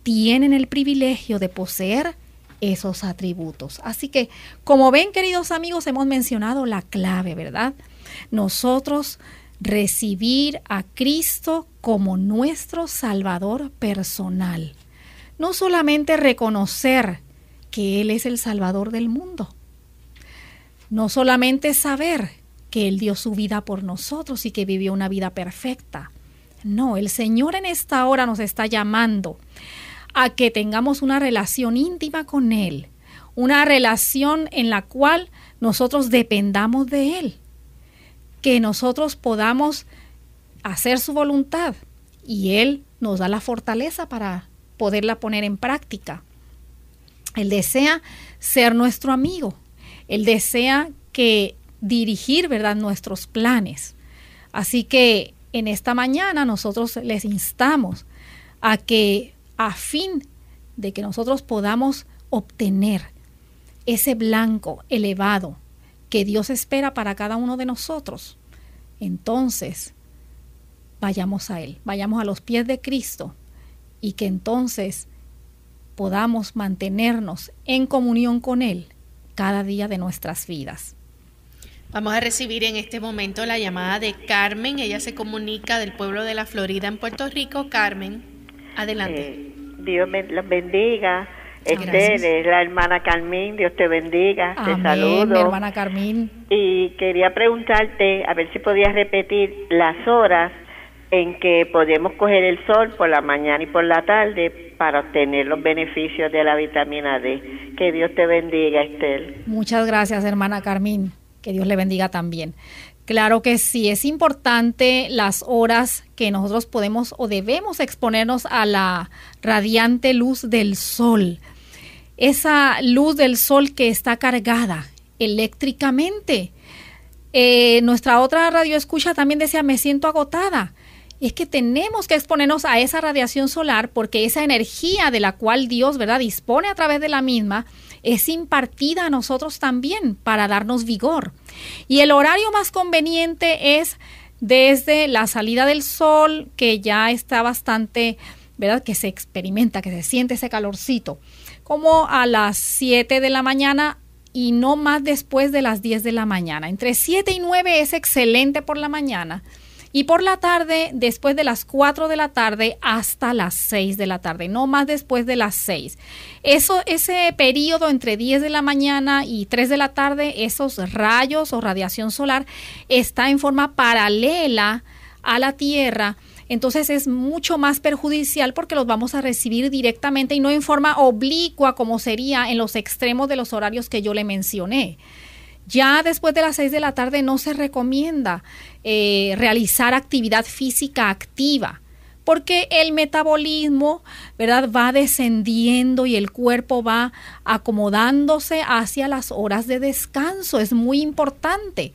tienen el privilegio de poseer esos atributos. Así que, como ven, queridos amigos, hemos mencionado la clave, ¿verdad? Nosotros recibir a Cristo como nuestro Salvador personal. No solamente reconocer que Él es el Salvador del mundo. No solamente saber que Él dio su vida por nosotros y que vivió una vida perfecta. No, el Señor en esta hora nos está llamando a que tengamos una relación íntima con Él, una relación en la cual nosotros dependamos de Él, que nosotros podamos hacer su voluntad y Él nos da la fortaleza para poderla poner en práctica. Él desea ser nuestro amigo, Él desea que dirigir, ¿verdad?, nuestros planes. Así que en esta mañana nosotros les instamos a que a fin de que nosotros podamos obtener ese blanco elevado que Dios espera para cada uno de nosotros, entonces vayamos a Él, vayamos a los pies de Cristo y que entonces podamos mantenernos en comunión con Él cada día de nuestras vidas. Vamos a recibir en este momento la llamada de Carmen. Ella se comunica del pueblo de la Florida en Puerto Rico. Carmen. Adelante. Eh, Dios me los bendiga. Ustedes, la hermana Carmín, Dios te bendiga. te saludo. hermana Carmín. Y quería preguntarte, a ver si podías repetir las horas en que podemos coger el sol por la mañana y por la tarde para obtener los beneficios de la vitamina D. Que Dios te bendiga, Estel. Muchas gracias, hermana Carmín. Que Dios le bendiga también. Claro que sí, es importante las horas que nosotros podemos o debemos exponernos a la radiante luz del sol. Esa luz del sol que está cargada eléctricamente. Eh, nuestra otra radio escucha también decía, me siento agotada. es que tenemos que exponernos a esa radiación solar porque esa energía de la cual Dios, ¿verdad?, dispone a través de la misma, es impartida a nosotros también para darnos vigor. Y el horario más conveniente es desde la salida del sol, que ya está bastante, ¿verdad?, que se experimenta, que se siente ese calorcito, como a las 7 de la mañana y no más después de las 10 de la mañana. Entre 7 y 9 es excelente por la mañana y por la tarde, después de las 4 de la tarde hasta las 6 de la tarde, no más después de las 6. Eso, ese periodo entre 10 de la mañana y 3 de la tarde, esos rayos o radiación solar está en forma paralela a la Tierra. Entonces es mucho más perjudicial porque los vamos a recibir directamente y no en forma oblicua como sería en los extremos de los horarios que yo le mencioné. Ya después de las 6 de la tarde no se recomienda eh, realizar actividad física activa porque el metabolismo, ¿verdad? Va descendiendo y el cuerpo va acomodándose hacia las horas de descanso. Es muy importante.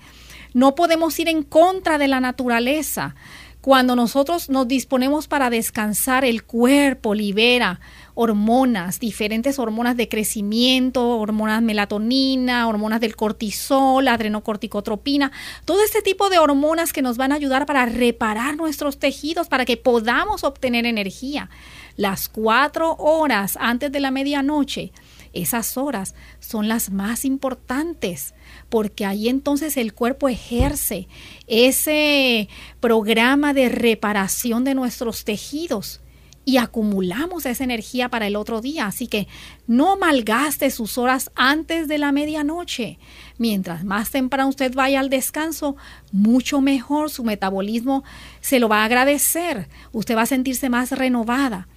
No podemos ir en contra de la naturaleza. Cuando nosotros nos disponemos para descansar, el cuerpo libera hormonas, diferentes hormonas de crecimiento, hormonas melatonina, hormonas del cortisol, adrenocorticotropina, todo este tipo de hormonas que nos van a ayudar para reparar nuestros tejidos, para que podamos obtener energía. Las cuatro horas antes de la medianoche, esas horas son las más importantes porque ahí entonces el cuerpo ejerce ese programa de reparación de nuestros tejidos y acumulamos esa energía para el otro día. Así que no malgaste sus horas antes de la medianoche. Mientras más temprano usted vaya al descanso, mucho mejor su metabolismo se lo va a agradecer. Usted va a sentirse más renovada.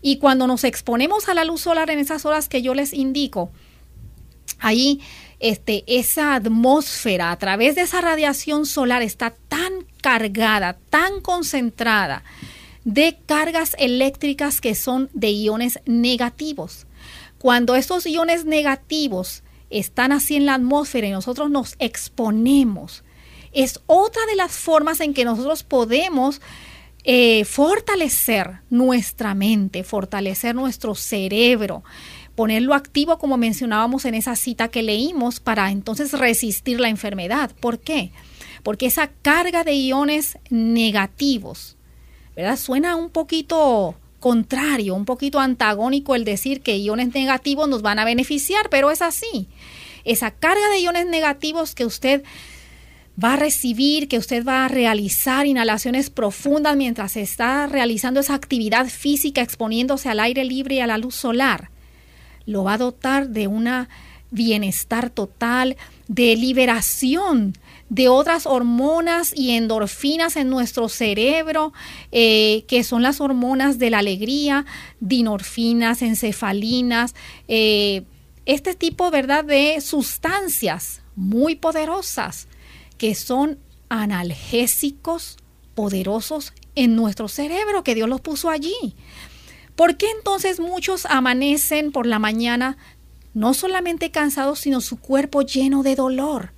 Y cuando nos exponemos a la luz solar en esas horas que yo les indico, ahí este, esa atmósfera a través de esa radiación solar está tan cargada, tan concentrada, de cargas eléctricas que son de iones negativos. Cuando estos iones negativos están así en la atmósfera y nosotros nos exponemos, es otra de las formas en que nosotros podemos eh, fortalecer nuestra mente, fortalecer nuestro cerebro, ponerlo activo como mencionábamos en esa cita que leímos para entonces resistir la enfermedad. ¿Por qué? Porque esa carga de iones negativos ¿verdad? Suena un poquito contrario, un poquito antagónico el decir que iones negativos nos van a beneficiar, pero es así. Esa carga de iones negativos que usted va a recibir, que usted va a realizar inhalaciones profundas mientras está realizando esa actividad física exponiéndose al aire libre y a la luz solar, lo va a dotar de una bienestar total, de liberación de otras hormonas y endorfinas en nuestro cerebro, eh, que son las hormonas de la alegría, dinorfinas, encefalinas, eh, este tipo, ¿verdad?, de sustancias muy poderosas que son analgésicos poderosos en nuestro cerebro, que Dios los puso allí. ¿Por qué entonces muchos amanecen por la mañana no solamente cansados, sino su cuerpo lleno de dolor?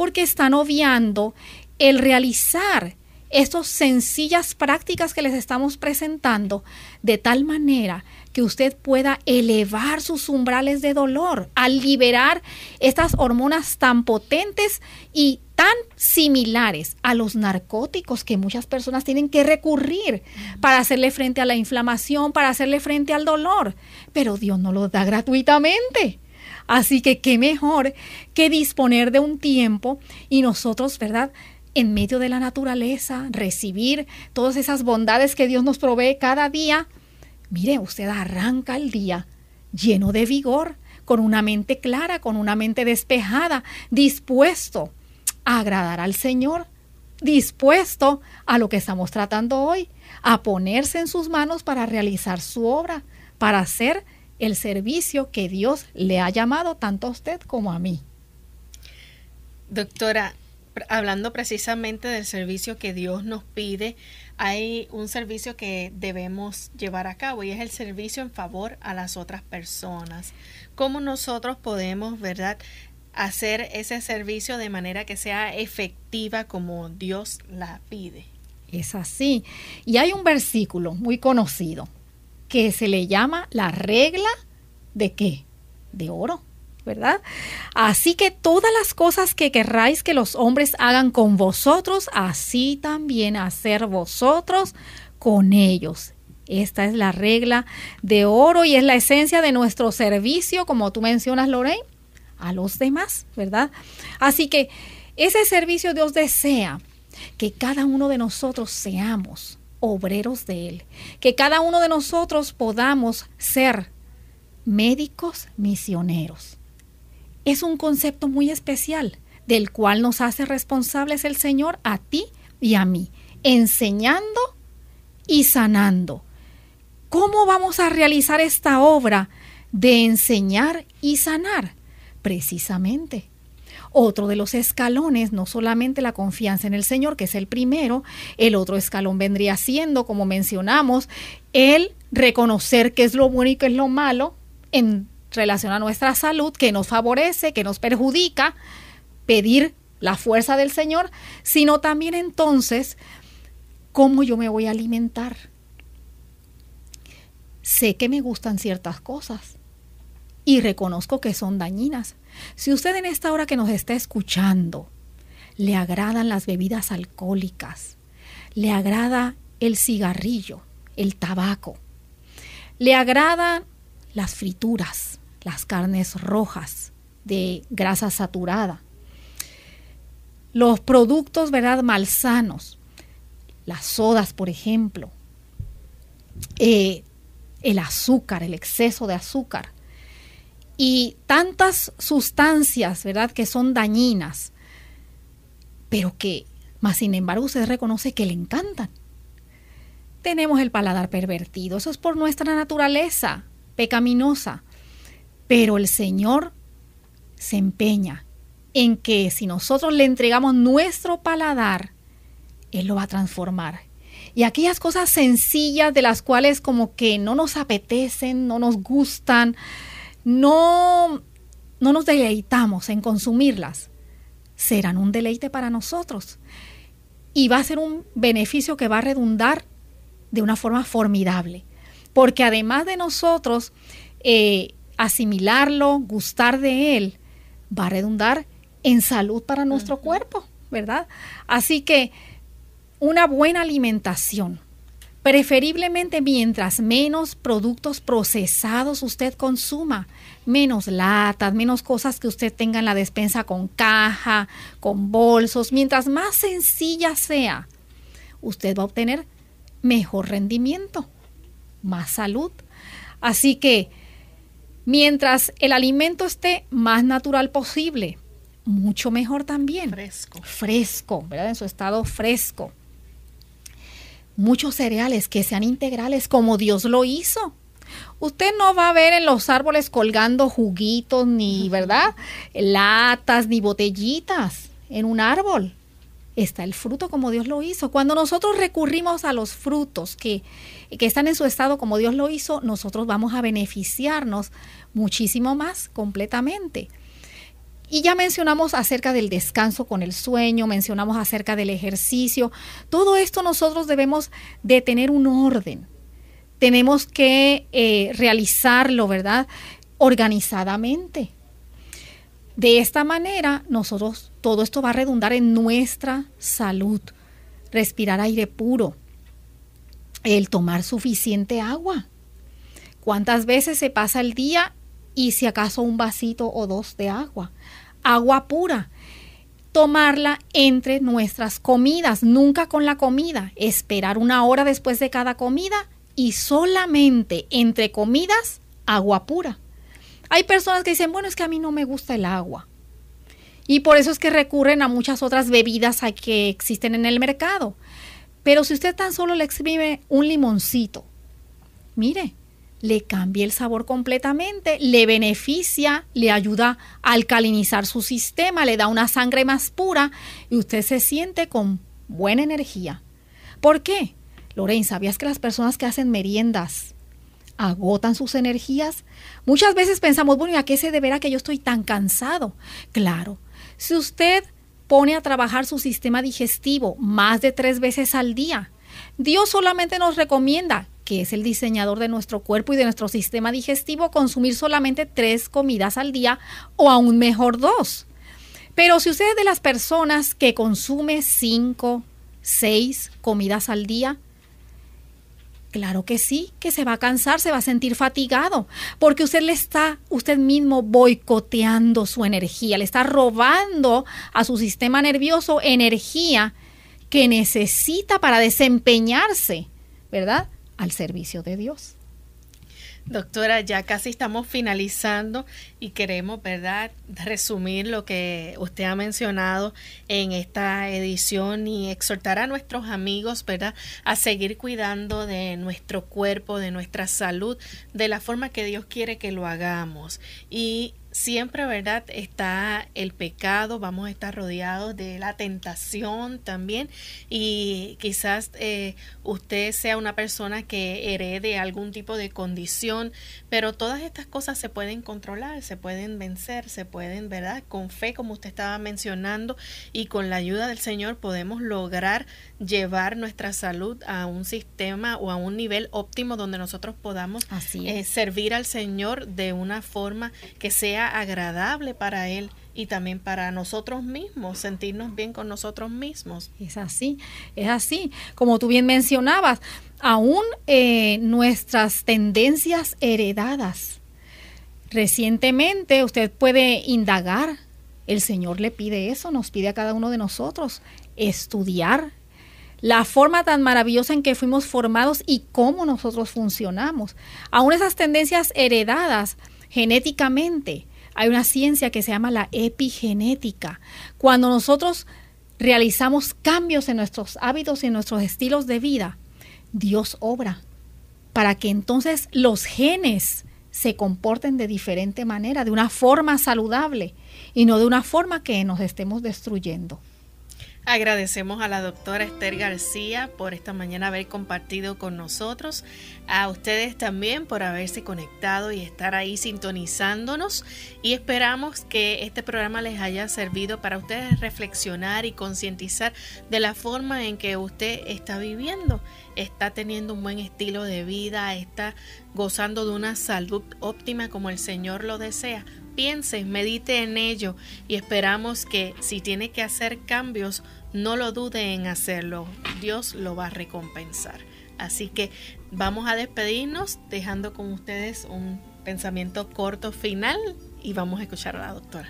porque están obviando el realizar estas sencillas prácticas que les estamos presentando de tal manera que usted pueda elevar sus umbrales de dolor al liberar estas hormonas tan potentes y tan similares a los narcóticos que muchas personas tienen que recurrir para hacerle frente a la inflamación, para hacerle frente al dolor. Pero Dios no lo da gratuitamente. Así que qué mejor que disponer de un tiempo y nosotros, ¿verdad? En medio de la naturaleza, recibir todas esas bondades que Dios nos provee cada día. Mire, usted arranca el día lleno de vigor, con una mente clara, con una mente despejada, dispuesto agradar al Señor, dispuesto a lo que estamos tratando hoy, a ponerse en sus manos para realizar su obra, para hacer el servicio que Dios le ha llamado tanto a usted como a mí. Doctora, hablando precisamente del servicio que Dios nos pide, hay un servicio que debemos llevar a cabo y es el servicio en favor a las otras personas. ¿Cómo nosotros podemos, verdad, hacer ese servicio de manera que sea efectiva como Dios la pide? Es así. Y hay un versículo muy conocido que se le llama la regla de qué? De oro. ¿verdad? Así que todas las cosas que querráis que los hombres hagan con vosotros, así también hacer vosotros con ellos. Esta es la regla de oro y es la esencia de nuestro servicio, como tú mencionas, Lorraine, a los demás, ¿verdad? Así que ese servicio Dios desea que cada uno de nosotros seamos obreros de Él, que cada uno de nosotros podamos ser médicos misioneros es un concepto muy especial del cual nos hace responsables el Señor a ti y a mí, enseñando y sanando. ¿Cómo vamos a realizar esta obra de enseñar y sanar? Precisamente. Otro de los escalones, no solamente la confianza en el Señor, que es el primero, el otro escalón vendría siendo, como mencionamos, el reconocer qué es lo bueno y qué es lo malo en relación a nuestra salud que nos favorece, que nos perjudica, pedir la fuerza del Señor, sino también entonces cómo yo me voy a alimentar. Sé que me gustan ciertas cosas y reconozco que son dañinas. Si usted en esta hora que nos está escuchando le agradan las bebidas alcohólicas, le agrada el cigarrillo, el tabaco, le agradan las frituras, las carnes rojas de grasa saturada, los productos, ¿verdad?, malsanos, las sodas, por ejemplo, eh, el azúcar, el exceso de azúcar y tantas sustancias, ¿verdad?, que son dañinas, pero que, más sin embargo, usted reconoce que le encantan. Tenemos el paladar pervertido, eso es por nuestra naturaleza pecaminosa. Pero el Señor se empeña en que si nosotros le entregamos nuestro paladar, Él lo va a transformar. Y aquellas cosas sencillas de las cuales como que no nos apetecen, no nos gustan, no, no nos deleitamos en consumirlas, serán un deleite para nosotros. Y va a ser un beneficio que va a redundar de una forma formidable. Porque además de nosotros, eh, asimilarlo, gustar de él, va a redundar en salud para nuestro cuerpo, ¿verdad? Así que una buena alimentación, preferiblemente mientras menos productos procesados usted consuma, menos latas, menos cosas que usted tenga en la despensa con caja, con bolsos, mientras más sencilla sea, usted va a obtener mejor rendimiento, más salud. Así que Mientras el alimento esté más natural posible, mucho mejor también. Fresco. Fresco, ¿verdad? En su estado fresco. Muchos cereales que sean integrales como Dios lo hizo. Usted no va a ver en los árboles colgando juguitos, ni, ¿verdad? Latas, ni botellitas en un árbol. Está el fruto como Dios lo hizo. Cuando nosotros recurrimos a los frutos que que están en su estado como Dios lo hizo, nosotros vamos a beneficiarnos muchísimo más completamente. Y ya mencionamos acerca del descanso con el sueño, mencionamos acerca del ejercicio. Todo esto nosotros debemos de tener un orden. Tenemos que eh, realizarlo, ¿verdad? Organizadamente. De esta manera, nosotros, todo esto va a redundar en nuestra salud. Respirar aire puro, el tomar suficiente agua. ¿Cuántas veces se pasa el día y si acaso un vasito o dos de agua? Agua pura. Tomarla entre nuestras comidas, nunca con la comida. Esperar una hora después de cada comida y solamente entre comidas agua pura. Hay personas que dicen, bueno, es que a mí no me gusta el agua. Y por eso es que recurren a muchas otras bebidas que existen en el mercado. Pero si usted tan solo le exprime un limoncito, mire, le cambia el sabor completamente, le beneficia, le ayuda a alcalinizar su sistema, le da una sangre más pura y usted se siente con buena energía. ¿Por qué? Lorraine, ¿sabías que las personas que hacen meriendas agotan sus energías? Muchas veces pensamos, bueno, ¿y a qué se deberá que yo estoy tan cansado? Claro, si usted pone a trabajar su sistema digestivo más de tres veces al día. Dios solamente nos recomienda, que es el diseñador de nuestro cuerpo y de nuestro sistema digestivo, consumir solamente tres comidas al día o aún mejor dos. Pero si usted es de las personas que consume cinco, seis comidas al día, Claro que sí, que se va a cansar, se va a sentir fatigado, porque usted le está, usted mismo boicoteando su energía, le está robando a su sistema nervioso energía que necesita para desempeñarse, ¿verdad? Al servicio de Dios. Doctora, ya casi estamos finalizando y queremos, ¿verdad?, resumir lo que usted ha mencionado en esta edición y exhortar a nuestros amigos, ¿verdad?, a seguir cuidando de nuestro cuerpo, de nuestra salud, de la forma que Dios quiere que lo hagamos. Y siempre, ¿verdad? Está el pecado, vamos a estar rodeados de la tentación también y quizás eh, usted sea una persona que herede algún tipo de condición, pero todas estas cosas se pueden controlar, se pueden vencer, se pueden, ¿verdad? Con fe, como usted estaba mencionando, y con la ayuda del Señor podemos lograr llevar nuestra salud a un sistema o a un nivel óptimo donde nosotros podamos eh, servir al Señor de una forma que agradable para Él y también para nosotros mismos, sentirnos bien con nosotros mismos. Es así, es así. Como tú bien mencionabas, aún eh, nuestras tendencias heredadas. Recientemente usted puede indagar, el Señor le pide eso, nos pide a cada uno de nosotros estudiar la forma tan maravillosa en que fuimos formados y cómo nosotros funcionamos. Aún esas tendencias heredadas genéticamente, hay una ciencia que se llama la epigenética. Cuando nosotros realizamos cambios en nuestros hábitos y en nuestros estilos de vida, Dios obra para que entonces los genes se comporten de diferente manera, de una forma saludable y no de una forma que nos estemos destruyendo. Agradecemos a la doctora Esther García por esta mañana haber compartido con nosotros, a ustedes también por haberse conectado y estar ahí sintonizándonos y esperamos que este programa les haya servido para ustedes reflexionar y concientizar de la forma en que usted está viviendo, está teniendo un buen estilo de vida, está gozando de una salud óptima como el Señor lo desea piense, medite en ello y esperamos que si tiene que hacer cambios, no lo dude en hacerlo. Dios lo va a recompensar. Así que vamos a despedirnos dejando con ustedes un pensamiento corto final y vamos a escuchar a la doctora.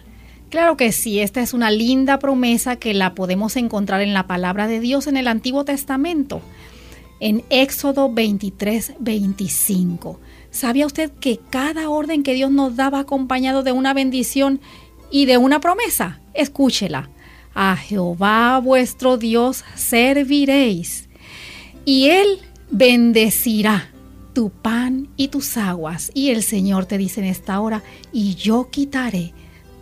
Claro que sí, esta es una linda promesa que la podemos encontrar en la palabra de Dios en el Antiguo Testamento, en Éxodo 23, 25. ¿Sabía usted que cada orden que Dios nos daba acompañado de una bendición y de una promesa? Escúchela. A Jehová vuestro Dios serviréis, y Él bendecirá tu pan y tus aguas. Y el Señor te dice en esta hora, y yo quitaré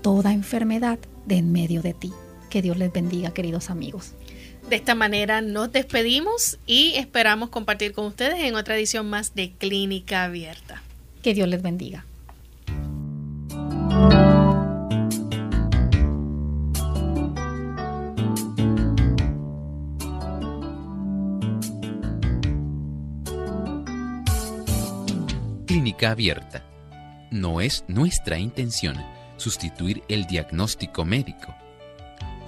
toda enfermedad de en medio de ti. Que Dios les bendiga, queridos amigos. De esta manera nos despedimos y esperamos compartir con ustedes en otra edición más de Clínica Abierta. Que Dios les bendiga. Clínica Abierta. No es nuestra intención sustituir el diagnóstico médico